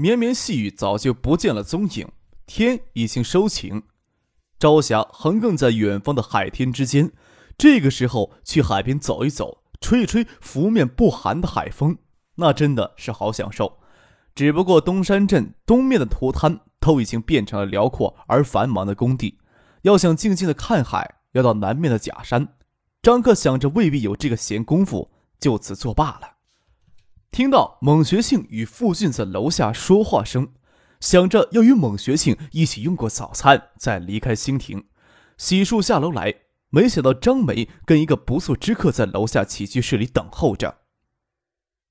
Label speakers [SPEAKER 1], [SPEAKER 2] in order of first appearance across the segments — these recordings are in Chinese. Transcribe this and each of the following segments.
[SPEAKER 1] 绵绵细雨早就不见了踪影，天已经收晴，朝霞横亘在远方的海天之间。这个时候去海边走一走，吹一吹拂面不寒的海风，那真的是好享受。只不过东山镇东面的图滩都已经变成了辽阔而繁忙的工地，要想静静的看海，要到南面的假山。张克想着未必有这个闲工夫，就此作罢了。听到蒙学庆与傅俊在楼下说话声，想着要与蒙学庆一起用过早餐再离开新亭，洗漱下楼来，没想到张梅跟一个不速之客在楼下起居室里等候着。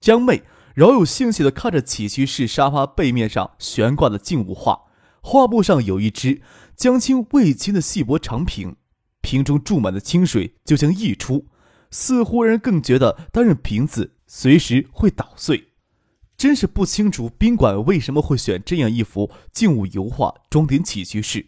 [SPEAKER 1] 江妹饶有兴趣地看着起居室沙发背面上悬挂的静物画，画布上有一只将青未青的细薄长瓶，瓶中注满的清水就将溢出，似乎让人更觉得担任瓶子。随时会捣碎，真是不清楚宾馆为什么会选这样一幅静物油画装点起居室。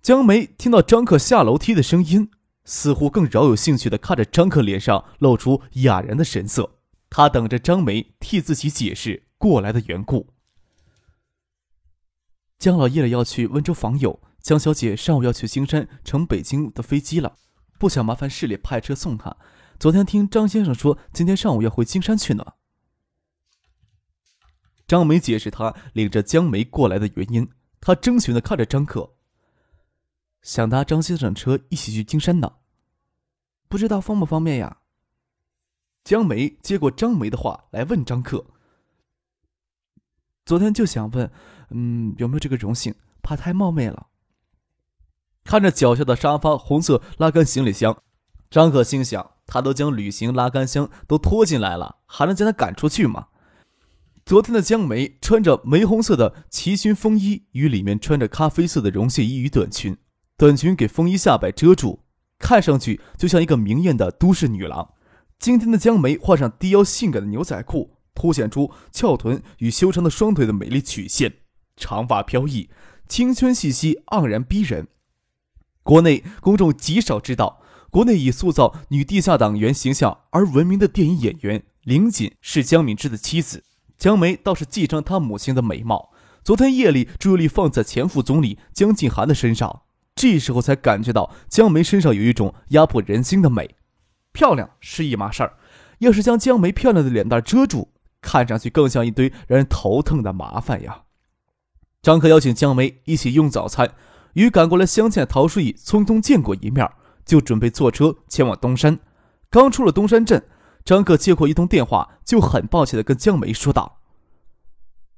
[SPEAKER 1] 江梅听到张克下楼梯的声音，似乎更饶有兴趣地看着张克脸上露出哑然的神色。他等着张梅替自己解释过来的缘故。江老夜里要去温州访友，江小姐上午要去金山乘北京的飞机了，不想麻烦市里派车送他。昨天听张先生说，今天上午要回金山去呢。张梅解释他领着江梅过来的原因，他征询的看着张克，想搭张先生车一起去金山呢，不知道方不方便呀？江梅接过张梅的话来问张克，昨天就想问，嗯，有没有这个荣幸？怕太冒昧了。看着脚下的沙发红色拉杆行李箱，张可心想。他都将旅行拉杆箱都拖进来了，还能将他赶出去吗？昨天的江梅穿着玫红色的齐裙风衣，与里面穿着咖啡色的绒线衣与短裙，短裙给风衣下摆遮住，看上去就像一个明艳的都市女郎。今天的江梅换上低腰性感的牛仔裤，凸显出翘臀与修长的双腿的美丽曲线，长发飘逸，青春气息盎然逼人。国内公众极少知道。国内以塑造女地下党员形象而闻名的电影演员林锦是江敏之的妻子，江梅倒是继承她母亲的美貌。昨天夜里注意力放在前副总理江静涵的身上，这时候才感觉到江梅身上有一种压迫人心的美。漂亮是一码事儿，要是将江梅漂亮的脸蛋遮住，看上去更像一堆让人头疼的麻烦呀。张克邀请江梅一起用早餐，与赶过来相见的陶书义匆匆见过一面。就准备坐车前往东山，刚出了东山镇，张克接过一通电话，就很抱歉的跟江梅说道：“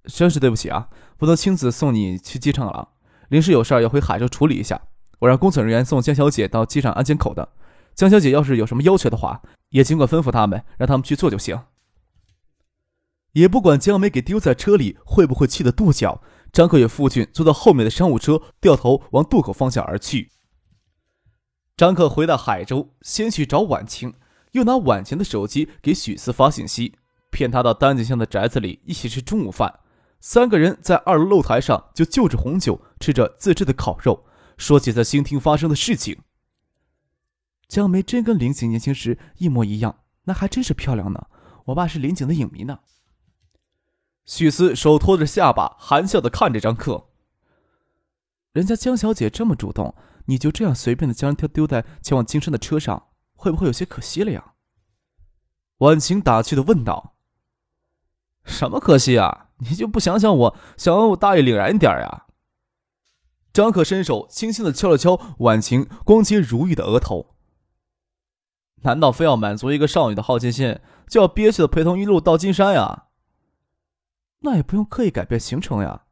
[SPEAKER 1] 真是对不起啊，不能亲自送你去机场了，临时有事要回海州处理一下。我让工作人员送江小姐到机场安检口的。江小姐要是有什么要求的话，也尽管吩咐他们，让他们去做就行。也不管江梅给丢在车里会不会气得跺脚，张克与父亲坐到后面的商务车，掉头往渡口方向而去。”张克回到海州，先去找婉晴，又拿婉晴的手机给许四发信息，骗他到丹景巷的宅子里一起吃中午饭。三个人在二楼露台上就就着红酒，吃着自制的烤肉，说起在新厅发生的事情。江梅真跟林景年轻时一模一样，那还真是漂亮呢。我爸是林景的影迷呢。许思手托着下巴，含笑的看着张克。人家江小姐这么主动。你就这样随便的将她丢在前往金山的车上，会不会有些可惜了呀？婉晴打趣的问道。什么可惜啊？你就不想想我，想我大义凛然一点呀？张可伸手轻轻的敲了敲婉晴光洁如玉的额头。难道非要满足一个少女的好奇心，就要憋屈的陪同一路到金山呀？那也不用刻意改变行程呀。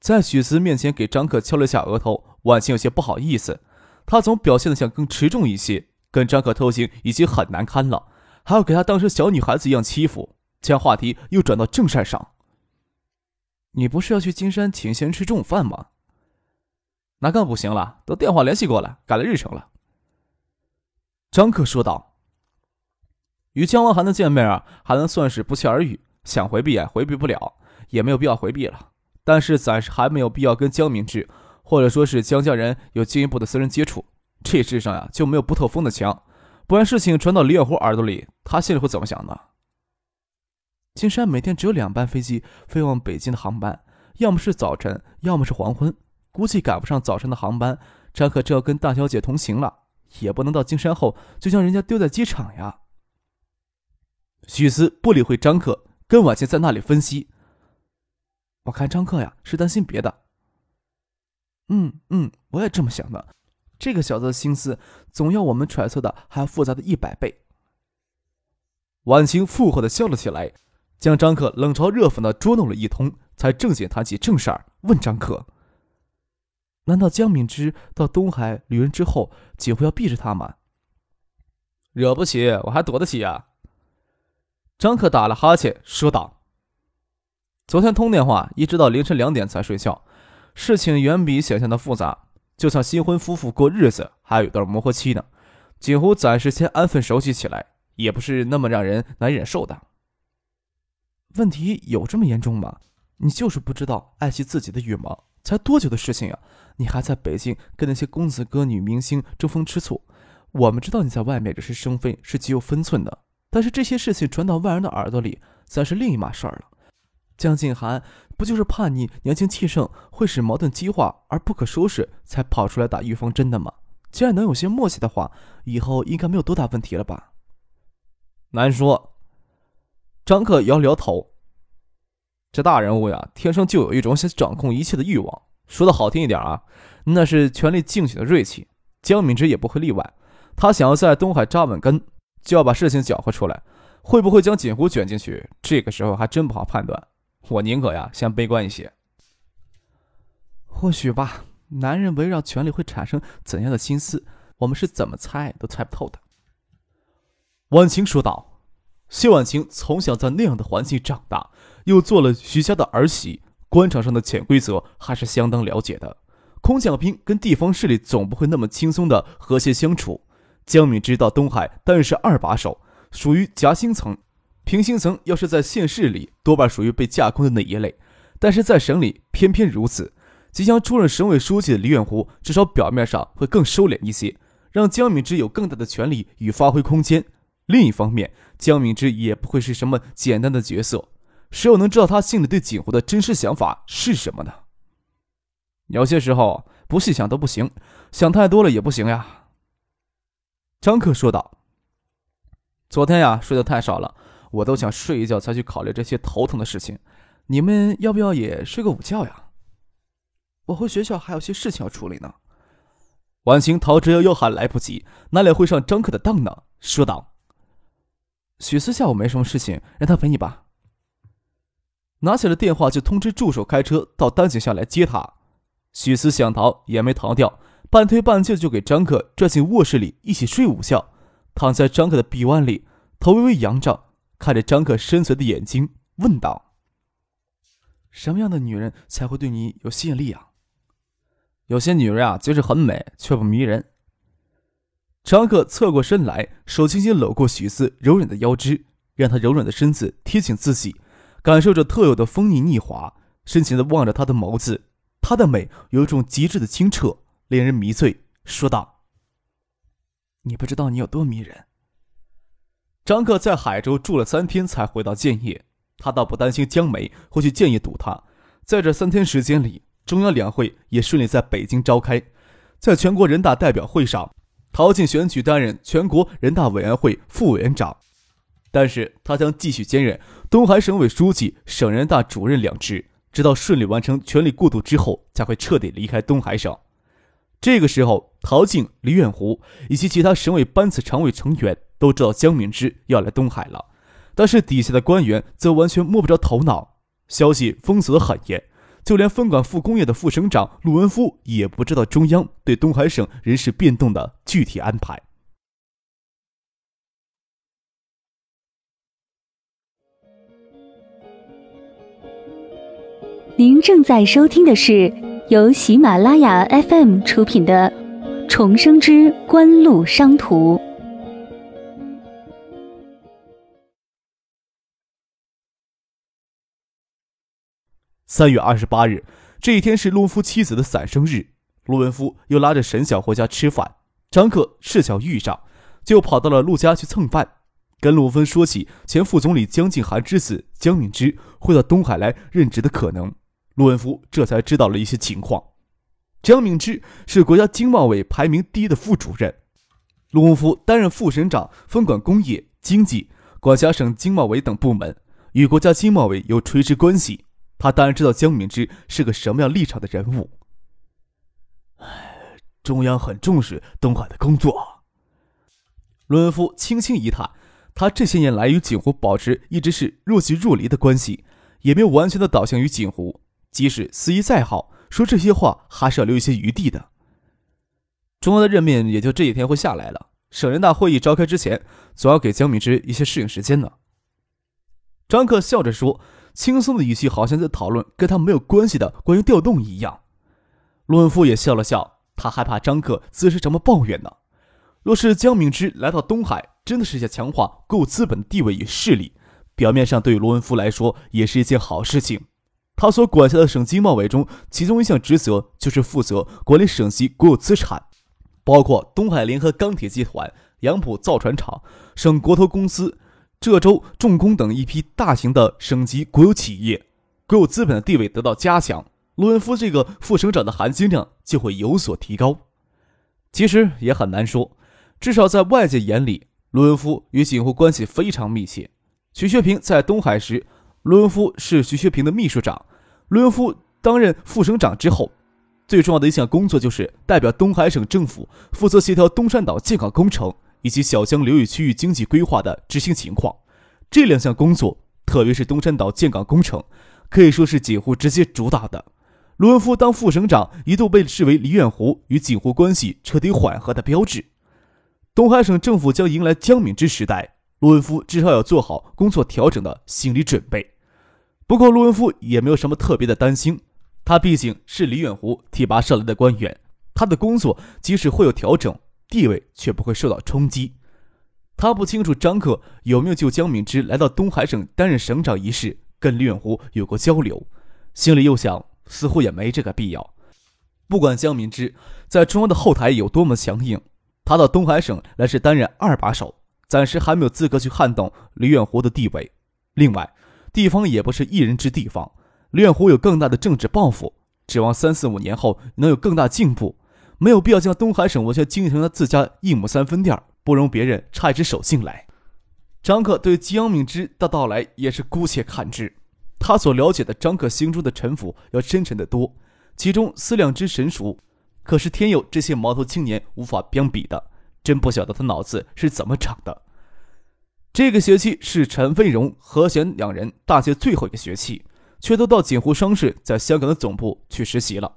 [SPEAKER 1] 在许思面前给张克敲了下额头。婉晴有些不好意思，他总表现的想更持重一些，跟张可偷情已经很难堪了，还要给他当成小女孩子一样欺负，将话题又转到正事上。你不是要去金山请先吃中午饭吗？那更不行了，都电话联系过了，改了日程了。张克说道：“与江文涵的见面啊，还能算是不期而遇，想回避也回避不了，也没有必要回避了。但是暂时还没有必要跟江明志，或者说是江家人有进一步的私人接触。这世上呀，就没有不透风的墙，不然事情传到李远湖耳朵里，他心里会怎么想呢？”金山每天只有两班飞机飞往北京的航班，要么是早晨，要么是黄昏。估计赶不上早晨的航班，张可正要跟大小姐同行了，也不能到金山后就将人家丢在机场呀。许思不理会张克，跟婉晴在那里分析。我看张克呀是担心别的。嗯嗯，我也这么想的。这个小子的心思，总要我们揣测的还要复杂的一百倍。婉晴附和的笑了起来。将张克冷嘲热讽的捉弄了一通，才正经谈起正事儿，问张克：“难道江敏之到东海旅人之后，几乎要避着他吗？”“惹不起，我还躲得起呀。”张克打了哈欠，说道：“昨天通电话，一直到凌晨两点才睡觉，事情远比想象的复杂，就像新婚夫妇过日子还有一段磨合期呢。锦湖暂时先安分守己起来，也不是那么让人难忍受的。”问题有这么严重吗？你就是不知道爱惜自己的羽毛。才多久的事情呀？你还在北京跟那些公子哥、女明星争风吃醋。我们知道你在外面惹是生非，是极有分寸的。但是这些事情传到外人的耳朵里，算是另一码事儿了。江静涵不就是怕你年轻气盛，会使矛盾激化而不可收拾，才跑出来打预防针的吗？既然能有些默契的话，以后应该没有多大问题了吧？难说。张克摇了摇头。这大人物呀，天生就有一种想掌控一切的欲望。说的好听一点啊，那是权力竞取的锐气。江敏之也不会例外。他想要在东海扎稳根，就要把事情搅和出来。会不会将锦湖卷进去？这个时候还真不好判断。我宁可呀，先悲观一些。或许吧。男人围绕权力会产生怎样的心思，我们是怎么猜都猜不透的。婉晴说道。谢婉晴从小在那样的环境长大，又做了徐家的儿媳，官场上的潜规则还是相当了解的。空降兵跟地方势力总不会那么轻松的和谐相处。江敏之到东海担任是二把手，属于夹心层。平行层要是在县市里，多半属于被架空的那一类，但是在省里偏偏如此。即将出任省委书记的李远湖，至少表面上会更收敛一些，让江敏之有更大的权利与发挥空间。另一方面，江敏之也不会是什么简单的角色，谁又能知道他心里对景湖的真实想法是什么呢？有些时候不细想都不行，想太多了也不行呀。张克说道：“昨天呀，睡得太少了，我都想睡一觉才去考虑这些头疼的事情。你们要不要也睡个午觉呀？我回学校还有些事情要处理呢。”婉晴逃之夭夭还来不及，哪里会上张克的当呢？说道。许思下午没什么事情，让他陪你吧。拿起了电话就通知助手开车到丹景下来接他。许思想逃也没逃掉，半推半就就给张克拽进卧室里一起睡午觉，躺在张克的臂弯里，头微微仰着，看着张克深邃的眼睛，问道：“什么样的女人才会对你有吸引力啊？”有些女人啊，就是很美却不迷人。张克侧过身来，手轻轻搂过许思柔软的腰肢，让她柔软的身子贴紧自己，感受着特有的风腻腻滑，深情的望着她的眸子。她的美有一种极致的清澈，令人迷醉。说道：“你不知道你有多迷人。”张克在海州住了三天，才回到建业。他倒不担心江梅会去建业堵他。在这三天时间里，中央两会也顺利在北京召开，在全国人大代表会上。陶静选举担任全国人大委员会副委员长，但是他将继续兼任东海省委书记、省人大主任两职，直到顺利完成权力过渡之后，才会彻底离开东海省。这个时候，陶静、李远湖以及其他省委班子常委成员都知道江敏之要来东海了，但是底下的官员则完全摸不着头脑，消息封锁的很严。就连分管副工业的副省长陆文夫也不知道中央对东海省人事变动的具体安排。
[SPEAKER 2] 您正在收听的是由喜马拉雅 FM 出品的《重生之官路商途》。
[SPEAKER 1] 三月二十八日，这一天是陆文夫妻子的散生日，陆文夫又拉着沈晓回家吃饭。张克视巧遇上，就跑到了陆家去蹭饭，跟陆文夫说起前副总理江静涵之子江敏之会到东海来任职的可能。陆文夫这才知道了一些情况。江敏之是国家经贸委排名第一的副主任，陆文夫担任副省长，分管工业、经济、管辖省经贸委等部门，与国家经贸委有垂直关系。他当然知道江敏之是个什么样立场的人物。中央很重视东海的工作。陆文夫轻轻一叹，他这些年来与锦湖保持一直是若即若离的关系，也没有完全的倒向于锦湖。即使司仪再好，说这些话还是要留一些余地的。中央的任命也就这几天会下来了，省人大会议召开之前，总要给江敏之一些适应时间呢。张克笑着说。轻松的语气，好像在讨论跟他没有关系的关于调动一样。陆文夫也笑了笑，他害怕张克自是什么抱怨呢。若是江敏之来到东海，真的是想强化国有资本的地位与势力，表面上对于罗文夫来说也是一件好事情。他所管辖的省经贸委中，其中一项职责就是负责管理省级国有资产，包括东海联合钢铁集团、杨浦造船厂、省国投公司。浙州重工等一批大型的省级国有企业，国有资本的地位得到加强，陆文夫这个副省长的含金量就会有所提高。其实也很难说，至少在外界眼里，陆文夫与锦湖关系非常密切。徐学平在东海时，卢文夫是徐学平的秘书长。卢文夫担任副省长之后，最重要的一项工作就是代表东海省政府负责协调东山岛建港工程。以及小江流域区域经济规划的执行情况，这两项工作，特别是东山岛建港工程，可以说是锦湖直接主导的。卢文夫当副省长，一度被视为黎远湖与锦湖关系彻底缓和的标志。东海省政府将迎来江敏之时代，陆文夫至少要做好工作调整的心理准备。不过，陆文夫也没有什么特别的担心，他毕竟是李远湖提拔上来的官员，他的工作即使会有调整。地位却不会受到冲击。他不清楚张克有没有就江敏之来到东海省担任省长一事跟李远湖有过交流，心里又想，似乎也没这个必要。不管江敏之在中央的后台有多么强硬，他到东海省来是担任二把手，暂时还没有资格去撼动李远湖的地位。另外，地方也不是一人之地方，李远湖有更大的政治抱负，指望三四五年后能有更大进步。没有必要将东海省完全经营成了自家一亩三分地儿，不容别人插一只手进来。张克对江敏之的到来也是姑且看之。他所了解的张克心中的城府要深沉得多，其中思量之神熟，可是天佑这些毛头青年无法相比的。真不晓得他脑子是怎么长的。这个学期是陈飞荣、何贤两人大学最后一个学期，却都到锦湖商事在香港的总部去实习了。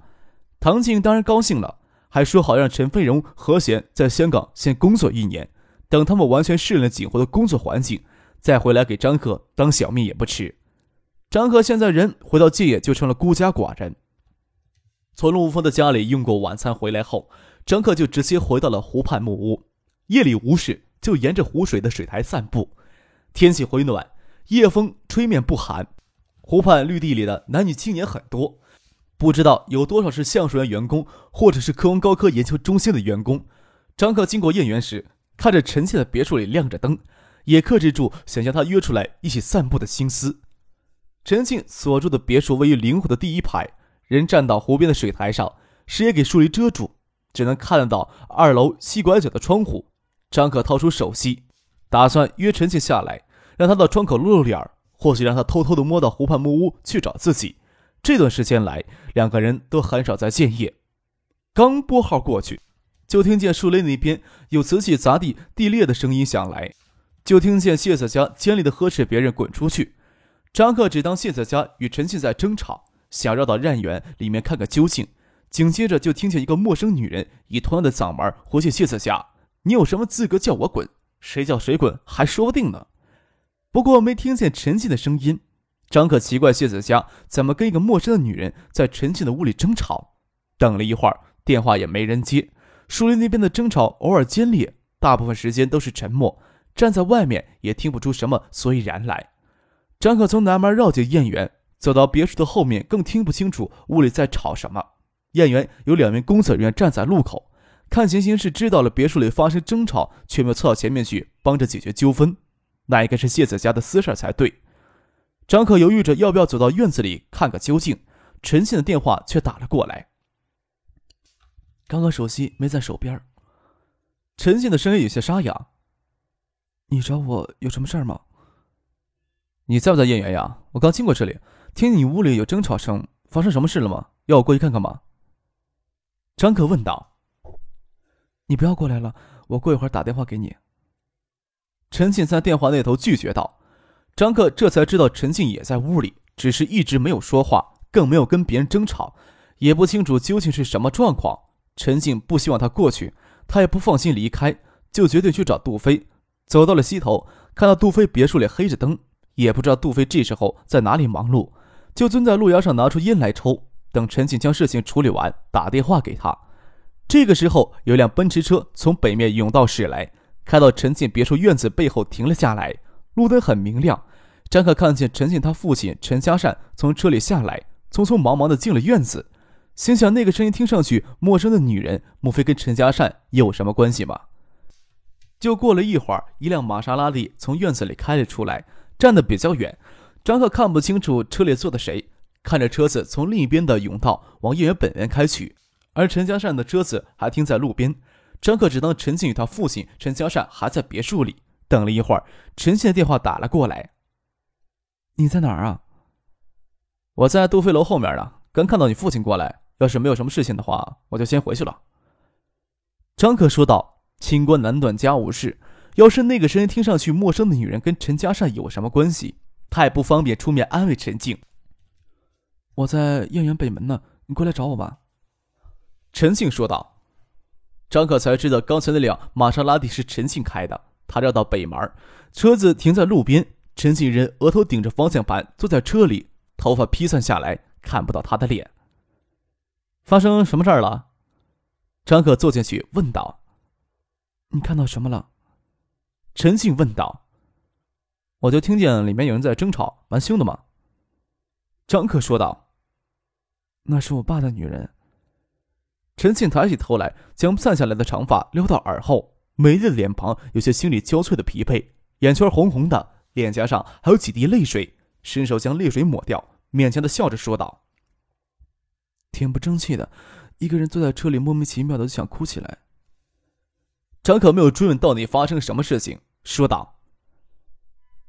[SPEAKER 1] 唐静当然高兴了。还说好让陈飞荣、何贤在香港先工作一年，等他们完全适应了锦湖的工作环境，再回来给张克当小命也不迟。张克现在人回到建业就成了孤家寡人。从陆峰的家里用过晚餐回来后，张克就直接回到了湖畔木屋。夜里无事，就沿着湖水的水台散步。天气回暖，夜风吹面不寒。湖畔绿地里的男女青年很多。不知道有多少是橡树园员工，或者是科王高科研究中心的员工。张克经过燕园时，看着陈倩的别墅里亮着灯，也克制住想将他约出来一起散步的心思。陈庆所住的别墅位于灵湖的第一排，人站到湖边的水台上，视野给树林遮住，只能看到二楼西拐角的窗户。张克掏出手机，打算约陈庆下来，让他到窗口露露脸或许让他偷偷的摸到湖畔木屋去找自己。这段时间来，两个人都很少在建业。刚拨号过去，就听见树林那边有瓷器砸地地裂的声音响来，就听见谢子佳尖利的呵斥别人滚出去。张克只当谢子佳与陈庆在争吵，想绕到院园里面看个究竟。紧接着就听见一个陌生女人以同样的嗓门回谢谢子佳：“你有什么资格叫我滚？谁叫谁滚还说不定呢。”不过没听见陈静的声音。张可奇怪谢子佳怎么跟一个陌生的女人在陈静的屋里争吵。等了一会儿，电话也没人接。树林那边的争吵偶尔尖烈，大部分时间都是沉默。站在外面也听不出什么所以然来。张可从南门绕进燕园，走到别墅的后面，更听不清楚屋里在吵什么。燕园有两名工作人员站在路口，看情形是知道了别墅里发生争吵，却没有凑到前面去帮着解决纠纷。那应该是谢子家的私事才对。张可犹豫着要不要走到院子里看个究竟，陈信的电话却打了过来。
[SPEAKER 3] 刚刚手机没在手边。
[SPEAKER 1] 陈信的声音有些沙哑。
[SPEAKER 3] 你找我有什么事儿吗？
[SPEAKER 1] 你在不在燕园呀？我刚经过这里，听你屋里有争吵声，发生什么事了吗？要我过去看看吗？张可问道。
[SPEAKER 3] 你不要过来了，我过一会儿打电话给你。
[SPEAKER 1] 陈静在电话那头拒绝道。张克这才知道陈静也在屋里，只是一直没有说话，更没有跟别人争吵，也不清楚究竟是什么状况。陈静不希望他过去，他也不放心离开，就决定去找杜飞。走到了西头，看到杜飞别墅里黑着灯，也不知道杜飞这时候在哪里忙碌，就蹲在路牙上拿出烟来抽，等陈静将事情处理完，打电话给他。这个时候，有辆奔驰车从北面甬道驶来，开到陈静别墅院子背后停了下来，路灯很明亮。张可看见陈静他父亲陈家善从车里下来，匆匆忙忙的进了院子，心想那个声音听上去陌生的女人，莫非跟陈家善有什么关系吗？就过了一会儿，一辆玛莎拉蒂从院子里开了出来，站得比较远，张克看不清楚车里坐的谁。看着车子从另一边的甬道往叶园本园开去，而陈家善的车子还停在路边。张克只当陈静与他父亲陈家善还在别墅里。等了一会儿，陈庆的电话打了过来：“
[SPEAKER 3] 你在哪儿啊？
[SPEAKER 1] 我在杜飞楼后面呢。刚看到你父亲过来，要是没有什么事情的话，我就先回去了。”张克说道。清官难断家务事，要是那个声音听上去陌生的女人跟陈家善有什么关系，他也不方便出面安慰陈静。
[SPEAKER 3] 我在燕园北门呢，你过来找我吧。”
[SPEAKER 1] 陈庆说道。张可才知道刚才那辆玛莎拉蒂是陈庆开的。他绕到北门，车子停在路边，陈庆人额头顶着方向盘，坐在车里，头发披散下来，看不到他的脸。发生什么事儿了？张可坐进去问道。
[SPEAKER 3] 你看到什么了？
[SPEAKER 1] 陈庆问道。我就听见里面有人在争吵，蛮凶的嘛。张克说道。
[SPEAKER 3] 那是我爸的女人。
[SPEAKER 1] 陈庆抬起头来，将散下来的长发撩到耳后，美丽的脸庞有些心力交瘁的疲惫，眼圈红红的，脸颊上还有几滴泪水，伸手将泪水抹掉，勉强的笑着说道：“
[SPEAKER 3] 挺不争气的，一个人坐在车里，莫名其妙的就想哭起来。”
[SPEAKER 1] 张可没有追问到底发生什么事情，说道：“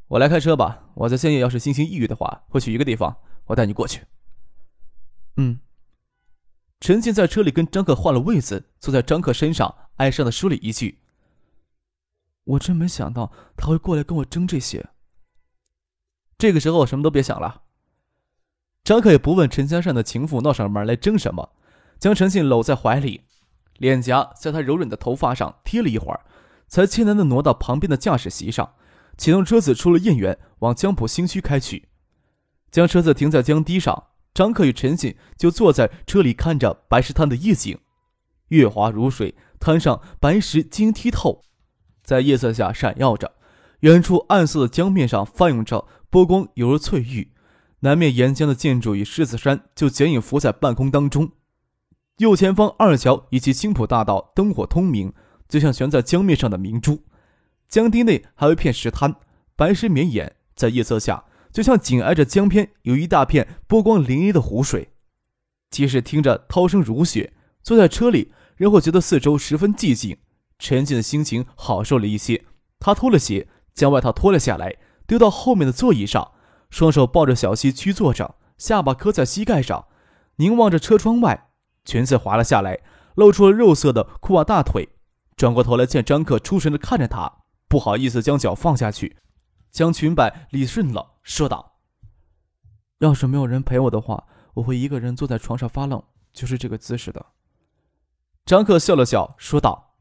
[SPEAKER 1] 我来开车吧。我在深夜要是心情抑郁的话，会去一个地方，我带你过去。”
[SPEAKER 3] 嗯。
[SPEAKER 1] 陈静在车里跟张可换了位子，坐在张可身上，哀伤的说了一句：“
[SPEAKER 3] 我真没想到他会过来跟我争这些。”
[SPEAKER 1] 这个时候什么都别想了。张可也不问陈家善的情妇闹上门来争什么，将陈静搂在怀里。脸颊在他柔软的头发上贴了一会儿，才艰难的挪到旁边的驾驶席上，启动车子出了燕园，往江浦新区开去。将车子停在江堤上，张克与陈信就坐在车里看着白石滩的夜景，月华如水，滩上白石晶莹剔透，在夜色下闪耀着。远处暗色的江面上翻涌着波光，犹如翠玉。南面沿江的建筑与狮子山就剪影浮在半空当中。右前方二桥以及青浦大道灯火通明，就像悬在江面上的明珠。江堤内还有一片石滩，白石绵延，在夜色下，就像紧挨着江边有一大片波光粼粼的湖水。即使听着涛声如雪，坐在车里仍会觉得四周十分寂静，沉静的心情好受了一些。他脱了鞋，将外套脱了下来，丢到后面的座椅上，双手抱着小溪屈坐着，下巴磕在膝盖上，凝望着车窗外。裙子滑了下来，露出了肉色的裤袜大腿。转过头来，见张克出神的看着他，不好意思将脚放下去，将裙摆理顺了，说道：“
[SPEAKER 3] 要是没有人陪我的话，我会一个人坐在床上发愣，就是这个姿势的。”
[SPEAKER 1] 张克笑了笑，说道：“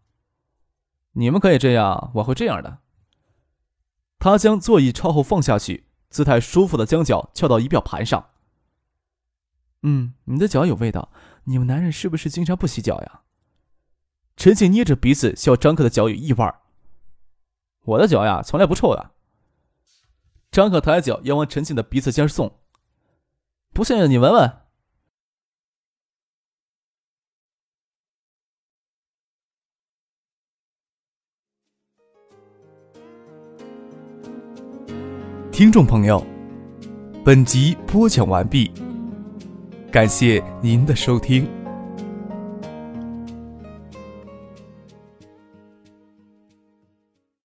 [SPEAKER 1] 你们可以这样，我会这样的。”他将座椅朝后放下去，姿态舒服的将脚翘到仪表盘上。
[SPEAKER 3] 嗯，你的脚有味道。你们男人是不是经常不洗脚呀？
[SPEAKER 1] 陈静捏着鼻子笑张克的脚有异味儿。我的脚呀，从来不臭的。张克抬脚要往陈庆的鼻子尖送。不信你闻闻。听众朋友，本集播讲完毕，感谢您的收听。